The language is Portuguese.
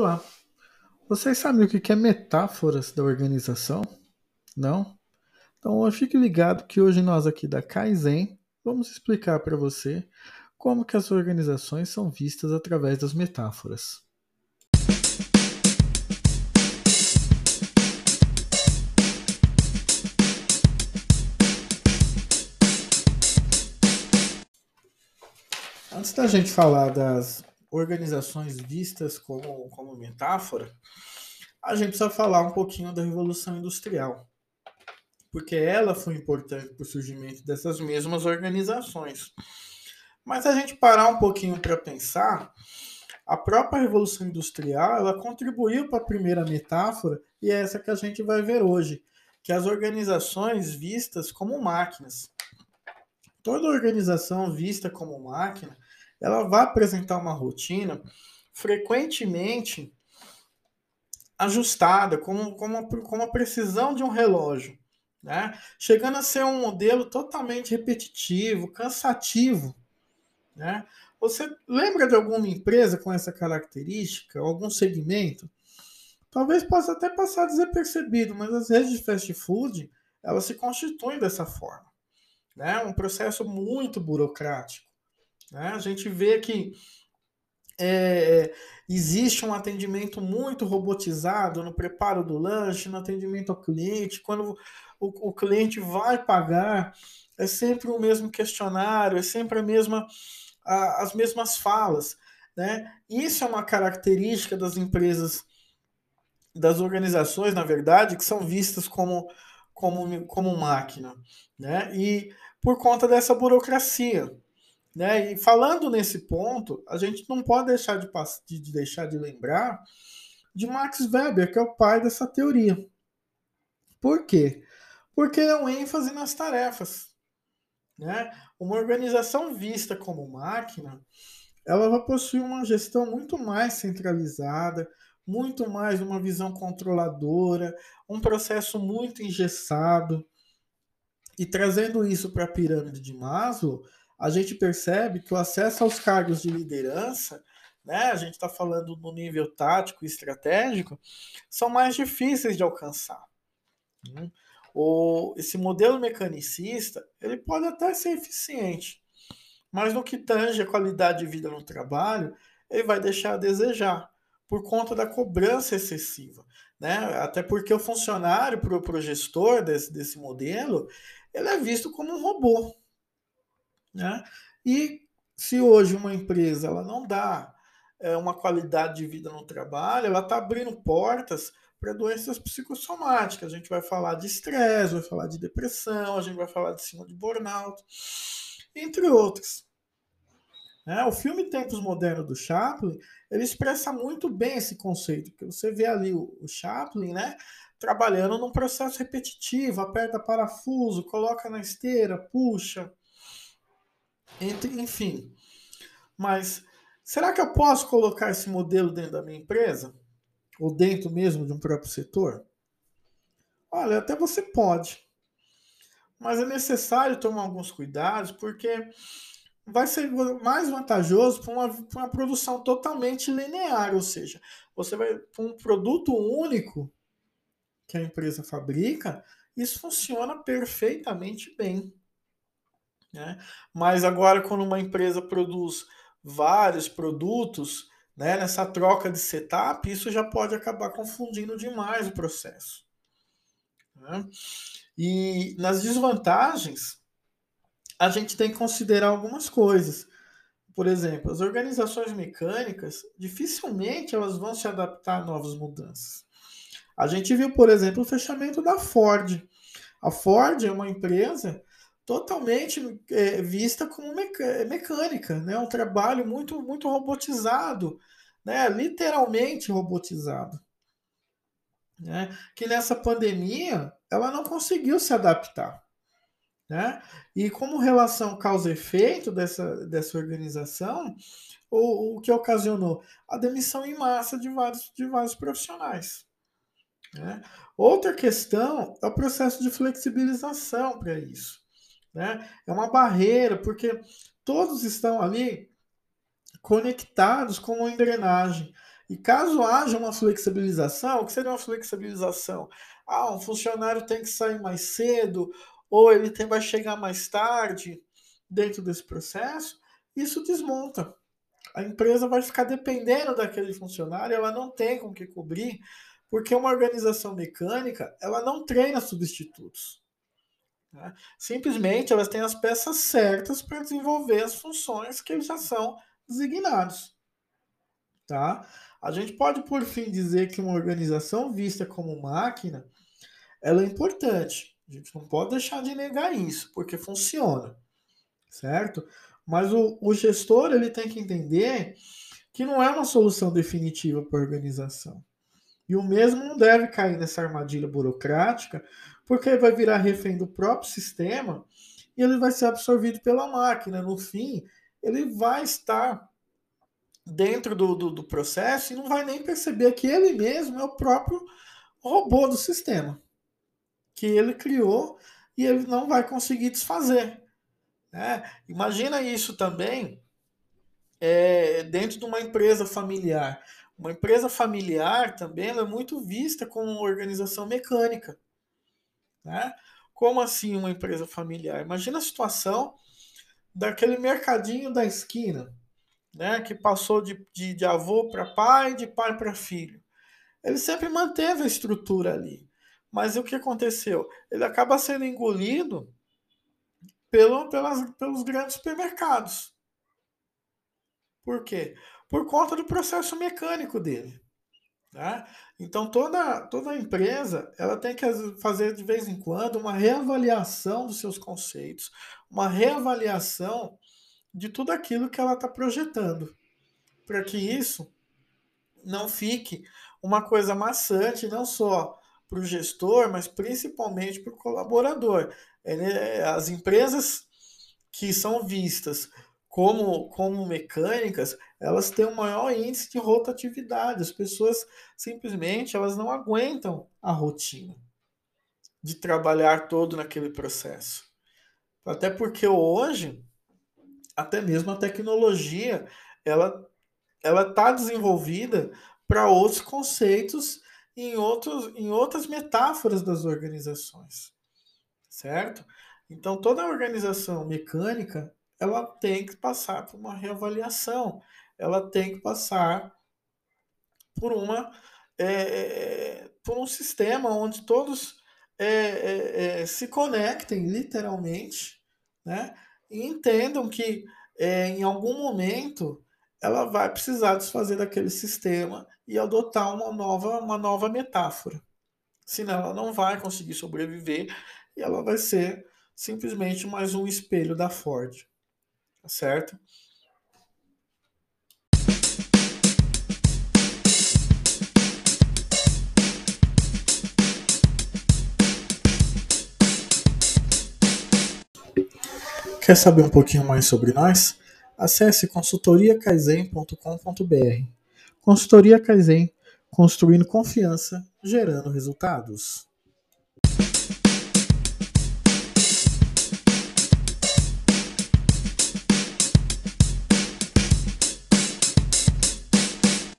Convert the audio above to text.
Olá, vocês sabem o que é metáforas da organização? Não? Então fique ligado que hoje nós aqui da Kaizen vamos explicar para você como que as organizações são vistas através das metáforas. Antes da gente falar das organizações vistas como, como metáfora, a gente precisa falar um pouquinho da Revolução Industrial. Porque ela foi importante para o surgimento dessas mesmas organizações. Mas a gente parar um pouquinho para pensar, a própria Revolução Industrial ela contribuiu para a primeira metáfora, e é essa que a gente vai ver hoje, que é as organizações vistas como máquinas. Toda organização vista como máquina, ela vai apresentar uma rotina frequentemente ajustada, como, como, como a precisão de um relógio, né? chegando a ser um modelo totalmente repetitivo, cansativo. Né? Você lembra de alguma empresa com essa característica, algum segmento? Talvez possa até passar desapercebido, mas as redes de fast food elas se constituem dessa forma. Né? Um processo muito burocrático. Né? A gente vê que é, existe um atendimento muito robotizado no preparo do lanche, no atendimento ao cliente. Quando o, o cliente vai pagar, é sempre o mesmo questionário, é sempre a mesma, a, as mesmas falas. Né? Isso é uma característica das empresas, das organizações, na verdade, que são vistas como, como, como máquina. Né? E por conta dessa burocracia. Né? E falando nesse ponto, a gente não pode deixar de, de deixar de lembrar de Max Weber, que é o pai dessa teoria. Por quê? Porque é um ênfase nas tarefas. Né? Uma organização vista como máquina, ela vai possuir uma gestão muito mais centralizada, muito mais uma visão controladora, um processo muito engessado. E trazendo isso para a pirâmide de Maslow, a gente percebe que o acesso aos cargos de liderança, né, a gente está falando no nível tático e estratégico, são mais difíceis de alcançar. Né? O, esse modelo mecanicista ele pode até ser eficiente, mas no que tange a qualidade de vida no trabalho, ele vai deixar a desejar por conta da cobrança excessiva. Né? Até porque o funcionário, para o gestor desse, desse modelo, ele é visto como um robô. Né? E se hoje uma empresa ela não dá é, uma qualidade de vida no trabalho, ela está abrindo portas para doenças psicossomáticas. A gente vai falar de estresse, vai falar de depressão, a gente vai falar de cima de burnout, entre outros. É, o filme Tempos Modernos do Chaplin, ele expressa muito bem esse conceito, porque você vê ali o, o Chaplin, né, trabalhando num processo repetitivo, aperta parafuso, coloca na esteira, puxa, enfim. Mas será que eu posso colocar esse modelo dentro da minha empresa? Ou dentro mesmo de um próprio setor? Olha, até você pode. Mas é necessário tomar alguns cuidados, porque vai ser mais vantajoso para uma, uma produção totalmente linear, ou seja, você vai para um produto único que a empresa fabrica, isso funciona perfeitamente bem. Né? Mas agora, quando uma empresa produz vários produtos, né, nessa troca de setup, isso já pode acabar confundindo demais o processo. Né? E nas desvantagens, a gente tem que considerar algumas coisas. Por exemplo, as organizações mecânicas dificilmente elas vão se adaptar a novas mudanças. A gente viu, por exemplo, o fechamento da Ford. A Ford é uma empresa totalmente é, vista como mecânica, né? Um trabalho muito muito robotizado, né? Literalmente robotizado, né? Que nessa pandemia ela não conseguiu se adaptar, né? E como relação causa-efeito dessa dessa organização, o, o que ocasionou a demissão em massa de vários de vários profissionais. Né? Outra questão é o processo de flexibilização para isso. Né? É uma barreira, porque todos estão ali conectados com uma engrenagem. E caso haja uma flexibilização, o que seria uma flexibilização? Ah, um funcionário tem que sair mais cedo, ou ele tem, vai chegar mais tarde dentro desse processo, isso desmonta. A empresa vai ficar dependendo daquele funcionário, ela não tem com que cobrir, porque uma organização mecânica ela não treina substitutos. Né? Simplesmente elas têm as peças certas para desenvolver as funções que já são designados. Tá? A gente pode, por fim, dizer que uma organização vista como máquina ela é importante. A gente não pode deixar de negar isso, porque funciona, certo? Mas o, o gestor ele tem que entender que não é uma solução definitiva para a organização. E o mesmo não deve cair nessa armadilha burocrática, porque vai virar refém do próprio sistema e ele vai ser absorvido pela máquina. No fim, ele vai estar dentro do, do, do processo e não vai nem perceber que ele mesmo é o próprio robô do sistema que ele criou e ele não vai conseguir desfazer. Né? Imagina isso também é, dentro de uma empresa familiar. Uma empresa familiar também é muito vista como uma organização mecânica. Né? Como assim uma empresa familiar? Imagina a situação daquele mercadinho da esquina, né? que passou de, de, de avô para pai, de pai para filho. Ele sempre manteve a estrutura ali. Mas o que aconteceu? Ele acaba sendo engolido pelo, pelas, pelos grandes supermercados. Por quê? Por conta do processo mecânico dele. Né? Então toda, toda empresa ela tem que fazer de vez em quando uma reavaliação dos seus conceitos, uma reavaliação de tudo aquilo que ela está projetando, para que isso não fique uma coisa maçante, não só para o gestor, mas principalmente para o colaborador. As empresas que são vistas como, como mecânicas, elas têm um maior índice de rotatividade. As pessoas simplesmente elas não aguentam a rotina de trabalhar todo naquele processo. Até porque hoje, até mesmo a tecnologia, ela ela está desenvolvida para outros conceitos em, outros, em outras metáforas das organizações, certo? Então, toda organização mecânica ela tem que passar por uma reavaliação, ela tem que passar por uma é, por um sistema onde todos é, é, é se conectem literalmente, né? E entendam que é, em algum momento ela vai precisar desfazer daquele sistema e adotar uma nova, uma nova metáfora. Senão ela não vai conseguir sobreviver e ela vai ser simplesmente mais um espelho da Ford. Certo? Quer saber um pouquinho mais sobre nós? Acesse consultoriacaizen.com.br. Consultoria Kaizen, construindo confiança, gerando resultados.